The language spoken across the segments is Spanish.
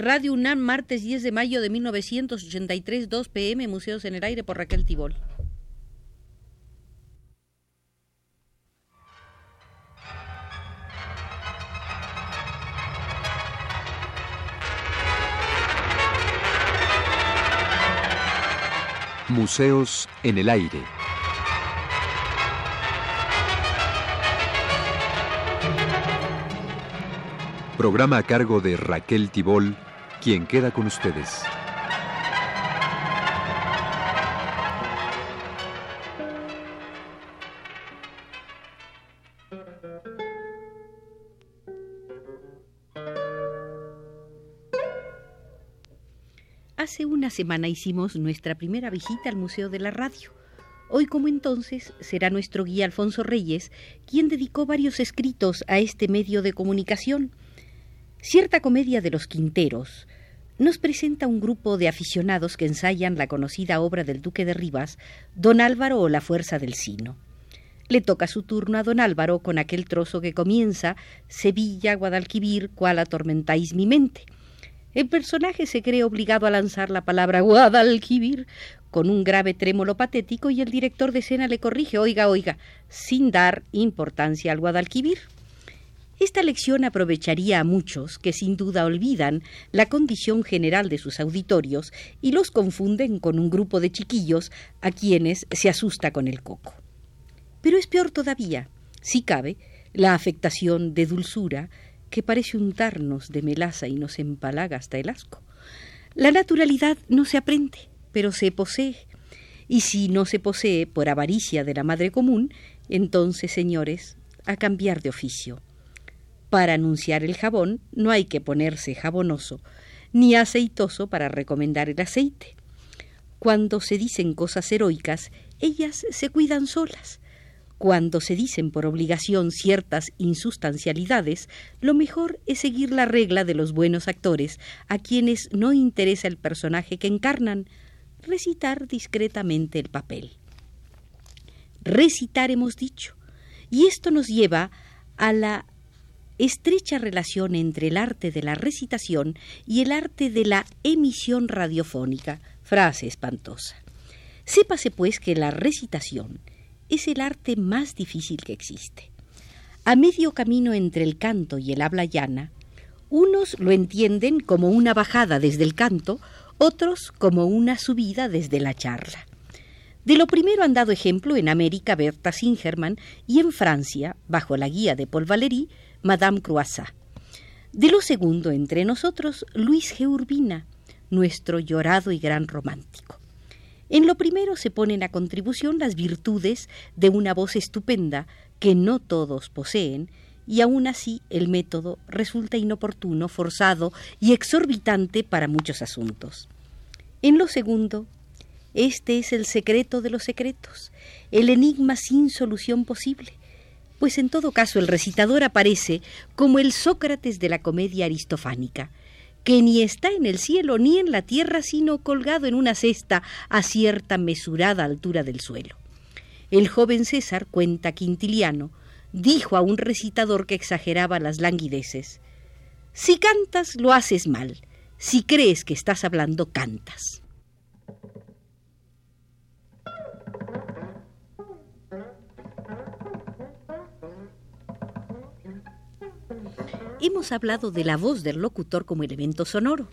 Radio UNAM, martes 10 de mayo de 1983, 2 pm, Museos en el Aire por Raquel Tibol. Museos en el Aire. Programa a cargo de Raquel Tibol, quien queda con ustedes. Hace una semana hicimos nuestra primera visita al Museo de la Radio. Hoy como entonces será nuestro guía Alfonso Reyes quien dedicó varios escritos a este medio de comunicación. Cierta comedia de los Quinteros nos presenta un grupo de aficionados que ensayan la conocida obra del Duque de Rivas, Don Álvaro o la Fuerza del Sino. Le toca su turno a don Álvaro con aquel trozo que comienza Sevilla, Guadalquivir, cual atormentáis mi mente. El personaje se cree obligado a lanzar la palabra Guadalquivir con un grave trémolo patético y el director de escena le corrige, oiga, oiga, sin dar importancia al Guadalquivir. Esta lección aprovecharía a muchos que sin duda olvidan la condición general de sus auditorios y los confunden con un grupo de chiquillos a quienes se asusta con el coco. Pero es peor todavía, si cabe, la afectación de dulzura que parece untarnos de melaza y nos empalaga hasta el asco. La naturalidad no se aprende, pero se posee. Y si no se posee por avaricia de la madre común, entonces, señores, a cambiar de oficio. Para anunciar el jabón no hay que ponerse jabonoso, ni aceitoso para recomendar el aceite. Cuando se dicen cosas heroicas, ellas se cuidan solas. Cuando se dicen por obligación ciertas insustancialidades, lo mejor es seguir la regla de los buenos actores, a quienes no interesa el personaje que encarnan, recitar discretamente el papel. Recitar hemos dicho, y esto nos lleva a la estrecha relación entre el arte de la recitación y el arte de la emisión radiofónica, frase espantosa. Sépase pues que la recitación es el arte más difícil que existe. A medio camino entre el canto y el habla llana, unos lo entienden como una bajada desde el canto, otros como una subida desde la charla. De lo primero han dado ejemplo en América Berta Singerman y en Francia, bajo la guía de Paul Valéry, Madame Croissat. De lo segundo entre nosotros, Luis G. Urbina, nuestro llorado y gran romántico. En lo primero se ponen a contribución las virtudes de una voz estupenda que no todos poseen, y aún así el método resulta inoportuno, forzado y exorbitante para muchos asuntos. En lo segundo, este es el secreto de los secretos, el enigma sin solución posible, pues en todo caso el recitador aparece como el Sócrates de la comedia aristofánica, que ni está en el cielo ni en la tierra, sino colgado en una cesta a cierta mesurada altura del suelo. El joven César, cuenta Quintiliano, dijo a un recitador que exageraba las languideces, Si cantas, lo haces mal, si crees que estás hablando, cantas. Hemos hablado de la voz del locutor como elemento sonoro,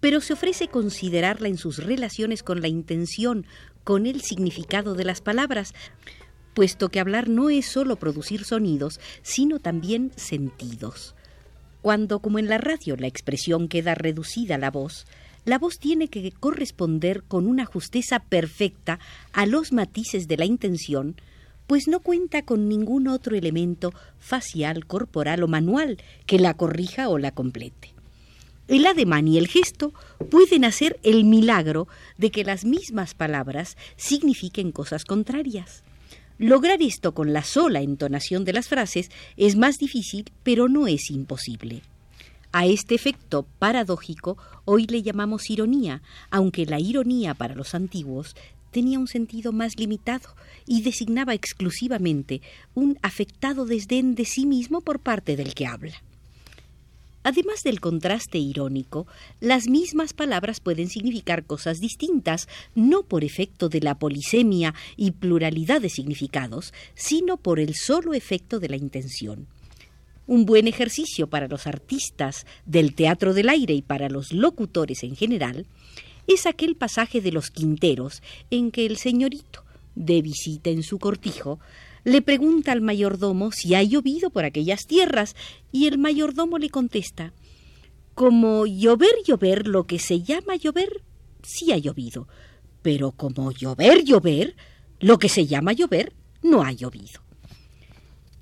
pero se ofrece considerarla en sus relaciones con la intención, con el significado de las palabras, puesto que hablar no es sólo producir sonidos, sino también sentidos. Cuando, como en la radio, la expresión queda reducida a la voz, la voz tiene que corresponder con una justeza perfecta a los matices de la intención, pues no cuenta con ningún otro elemento facial, corporal o manual que la corrija o la complete. El ademán y el gesto pueden hacer el milagro de que las mismas palabras signifiquen cosas contrarias. Lograr esto con la sola entonación de las frases es más difícil, pero no es imposible. A este efecto paradójico hoy le llamamos ironía, aunque la ironía para los antiguos tenía un sentido más limitado y designaba exclusivamente un afectado desdén de sí mismo por parte del que habla. Además del contraste irónico, las mismas palabras pueden significar cosas distintas, no por efecto de la polisemia y pluralidad de significados, sino por el solo efecto de la intención. Un buen ejercicio para los artistas del teatro del aire y para los locutores en general es aquel pasaje de los Quinteros en que el señorito, de visita en su cortijo, le pregunta al mayordomo si ha llovido por aquellas tierras y el mayordomo le contesta como llover, llover, lo que se llama llover, sí ha llovido, pero como llover, llover, lo que se llama llover, no ha llovido.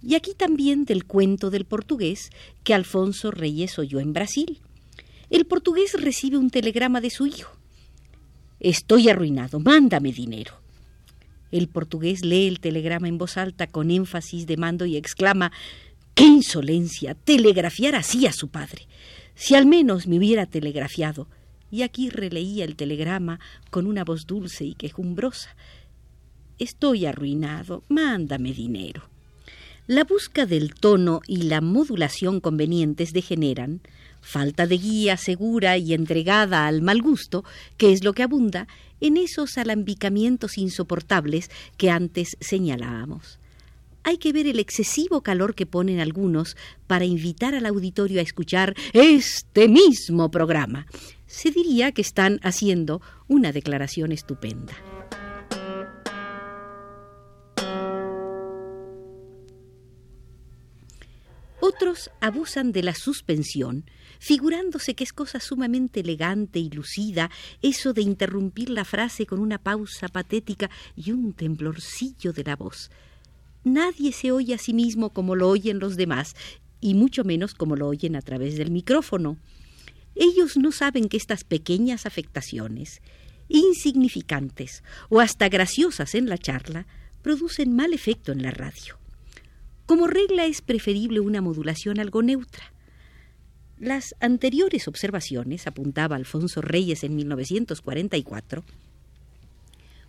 Y aquí también del cuento del portugués que Alfonso Reyes oyó en Brasil. El portugués recibe un telegrama de su hijo. Estoy arruinado, mándame dinero. El portugués lee el telegrama en voz alta con énfasis de mando y exclama ¡Qué insolencia! Telegrafiar así a su padre. Si al menos me hubiera telegrafiado. Y aquí releía el telegrama con una voz dulce y quejumbrosa. Estoy arruinado, mándame dinero. La busca del tono y la modulación convenientes degeneran, falta de guía segura y entregada al mal gusto, que es lo que abunda, en esos alambicamientos insoportables que antes señalábamos. Hay que ver el excesivo calor que ponen algunos para invitar al auditorio a escuchar este mismo programa. Se diría que están haciendo una declaración estupenda. Abusan de la suspensión, figurándose que es cosa sumamente elegante y lucida eso de interrumpir la frase con una pausa patética y un temblorcillo de la voz. Nadie se oye a sí mismo como lo oyen los demás, y mucho menos como lo oyen a través del micrófono. Ellos no saben que estas pequeñas afectaciones, insignificantes o hasta graciosas en la charla, producen mal efecto en la radio. Como regla es preferible una modulación algo neutra. Las anteriores observaciones, apuntaba Alfonso Reyes en 1944,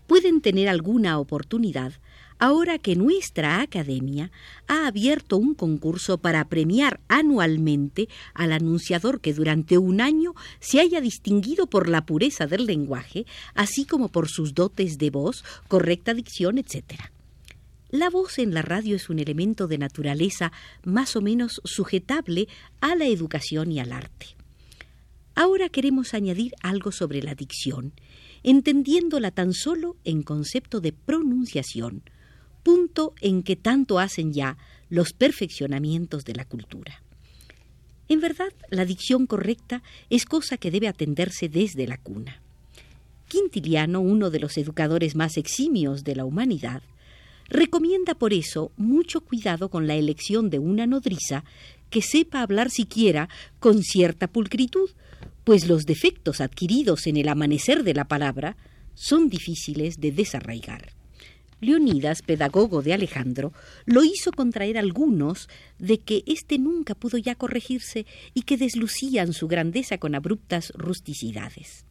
pueden tener alguna oportunidad ahora que nuestra academia ha abierto un concurso para premiar anualmente al anunciador que durante un año se haya distinguido por la pureza del lenguaje, así como por sus dotes de voz, correcta dicción, etc. La voz en la radio es un elemento de naturaleza más o menos sujetable a la educación y al arte. Ahora queremos añadir algo sobre la dicción, entendiéndola tan solo en concepto de pronunciación, punto en que tanto hacen ya los perfeccionamientos de la cultura. En verdad, la dicción correcta es cosa que debe atenderse desde la cuna. Quintiliano, uno de los educadores más eximios de la humanidad, Recomienda por eso mucho cuidado con la elección de una nodriza que sepa hablar siquiera con cierta pulcritud, pues los defectos adquiridos en el amanecer de la palabra son difíciles de desarraigar. Leonidas, pedagogo de Alejandro, lo hizo contraer algunos de que éste nunca pudo ya corregirse y que deslucían su grandeza con abruptas rusticidades.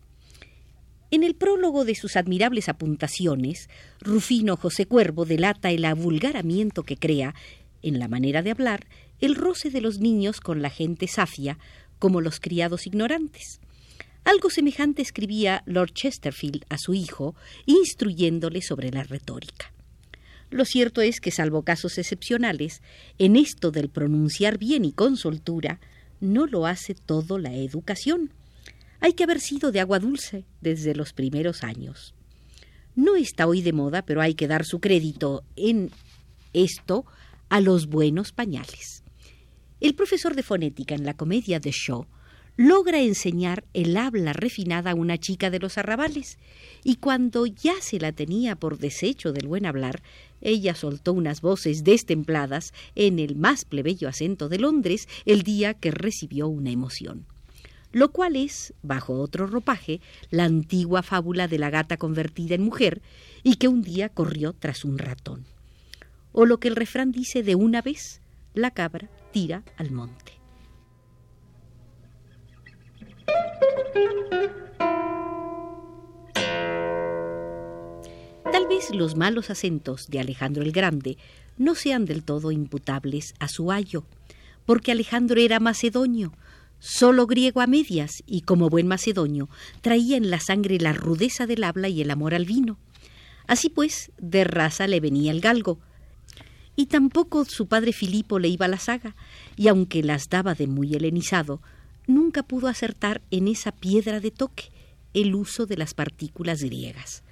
En el prólogo de sus admirables apuntaciones, Rufino José Cuervo delata el avulgaramiento que crea, en la manera de hablar, el roce de los niños con la gente safia, como los criados ignorantes. Algo semejante escribía Lord Chesterfield a su hijo, instruyéndole sobre la retórica. Lo cierto es que, salvo casos excepcionales, en esto del pronunciar bien y con soltura, no lo hace todo la educación. Hay que haber sido de agua dulce desde los primeros años. No está hoy de moda, pero hay que dar su crédito en esto a los buenos pañales. El profesor de fonética en la comedia de Shaw logra enseñar el habla refinada a una chica de los arrabales, y cuando ya se la tenía por desecho del buen hablar, ella soltó unas voces destempladas en el más plebeyo acento de Londres el día que recibió una emoción lo cual es, bajo otro ropaje, la antigua fábula de la gata convertida en mujer y que un día corrió tras un ratón. O lo que el refrán dice de una vez, la cabra tira al monte. Tal vez los malos acentos de Alejandro el Grande no sean del todo imputables a su ayo, porque Alejandro era macedonio, solo griego a medias y como buen macedonio traía en la sangre la rudeza del habla y el amor al vino. Así pues, de raza le venía el galgo. Y tampoco su padre Filipo le iba a la saga, y aunque las daba de muy helenizado, nunca pudo acertar en esa piedra de toque el uso de las partículas griegas.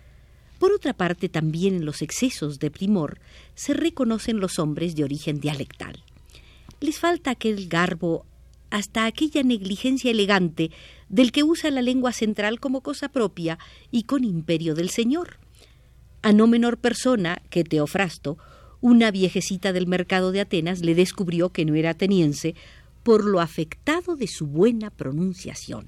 Por otra parte, también en los excesos de primor se reconocen los hombres de origen dialectal. Les falta aquel garbo hasta aquella negligencia elegante del que usa la lengua central como cosa propia y con imperio del Señor. A no menor persona que Teofrasto, una viejecita del mercado de Atenas le descubrió que no era ateniense por lo afectado de su buena pronunciación.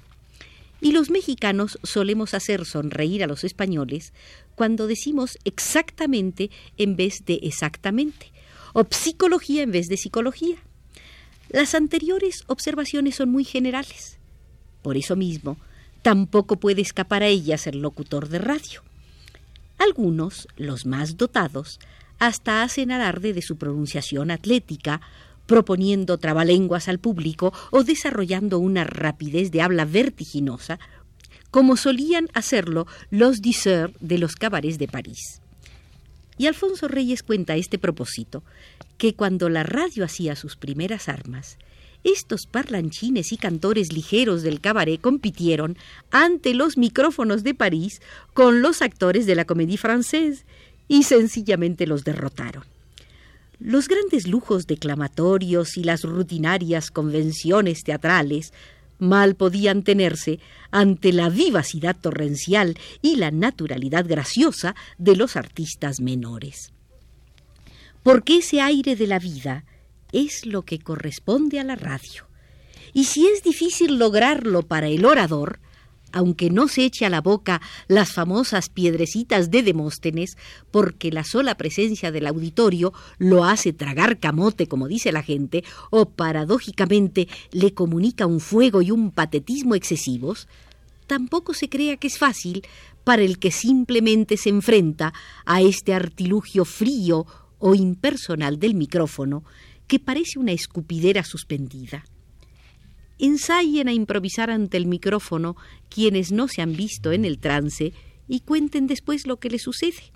Y los mexicanos solemos hacer sonreír a los españoles cuando decimos exactamente en vez de exactamente, o psicología en vez de psicología. Las anteriores observaciones son muy generales. Por eso mismo, tampoco puede escapar a ellas el locutor de radio. Algunos, los más dotados, hasta hacen alarde de su pronunciación atlética, proponiendo trabalenguas al público o desarrollando una rapidez de habla vertiginosa, como solían hacerlo los diseurs de los cabarets de París. Y Alfonso Reyes cuenta este propósito que cuando la radio hacía sus primeras armas, estos parlanchines y cantores ligeros del cabaret compitieron ante los micrófonos de París con los actores de la comédie française y sencillamente los derrotaron. Los grandes lujos declamatorios y las rutinarias convenciones teatrales mal podían tenerse ante la vivacidad torrencial y la naturalidad graciosa de los artistas menores. Porque ese aire de la vida es lo que corresponde a la radio. Y si es difícil lograrlo para el orador, aunque no se eche a la boca las famosas piedrecitas de Demóstenes, porque la sola presencia del auditorio lo hace tragar camote, como dice la gente, o paradójicamente le comunica un fuego y un patetismo excesivos, tampoco se crea que es fácil para el que simplemente se enfrenta a este artilugio frío o impersonal del micrófono, que parece una escupidera suspendida ensayen a improvisar ante el micrófono quienes no se han visto en el trance y cuenten después lo que les sucede.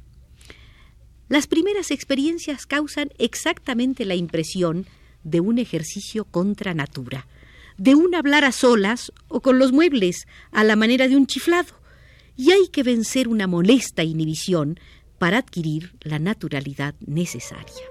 Las primeras experiencias causan exactamente la impresión de un ejercicio contra natura, de un hablar a solas o con los muebles, a la manera de un chiflado, y hay que vencer una molesta inhibición para adquirir la naturalidad necesaria.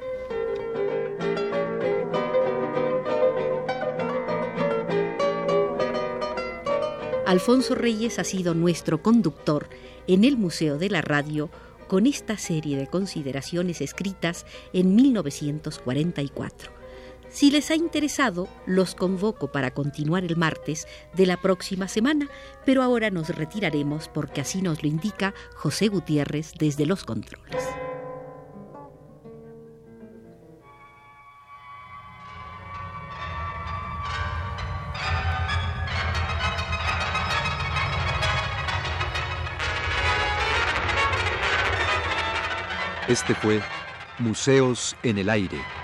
Alfonso Reyes ha sido nuestro conductor en el Museo de la Radio con esta serie de consideraciones escritas en 1944. Si les ha interesado, los convoco para continuar el martes de la próxima semana, pero ahora nos retiraremos porque así nos lo indica José Gutiérrez desde los controles. Este fue Museos en el Aire.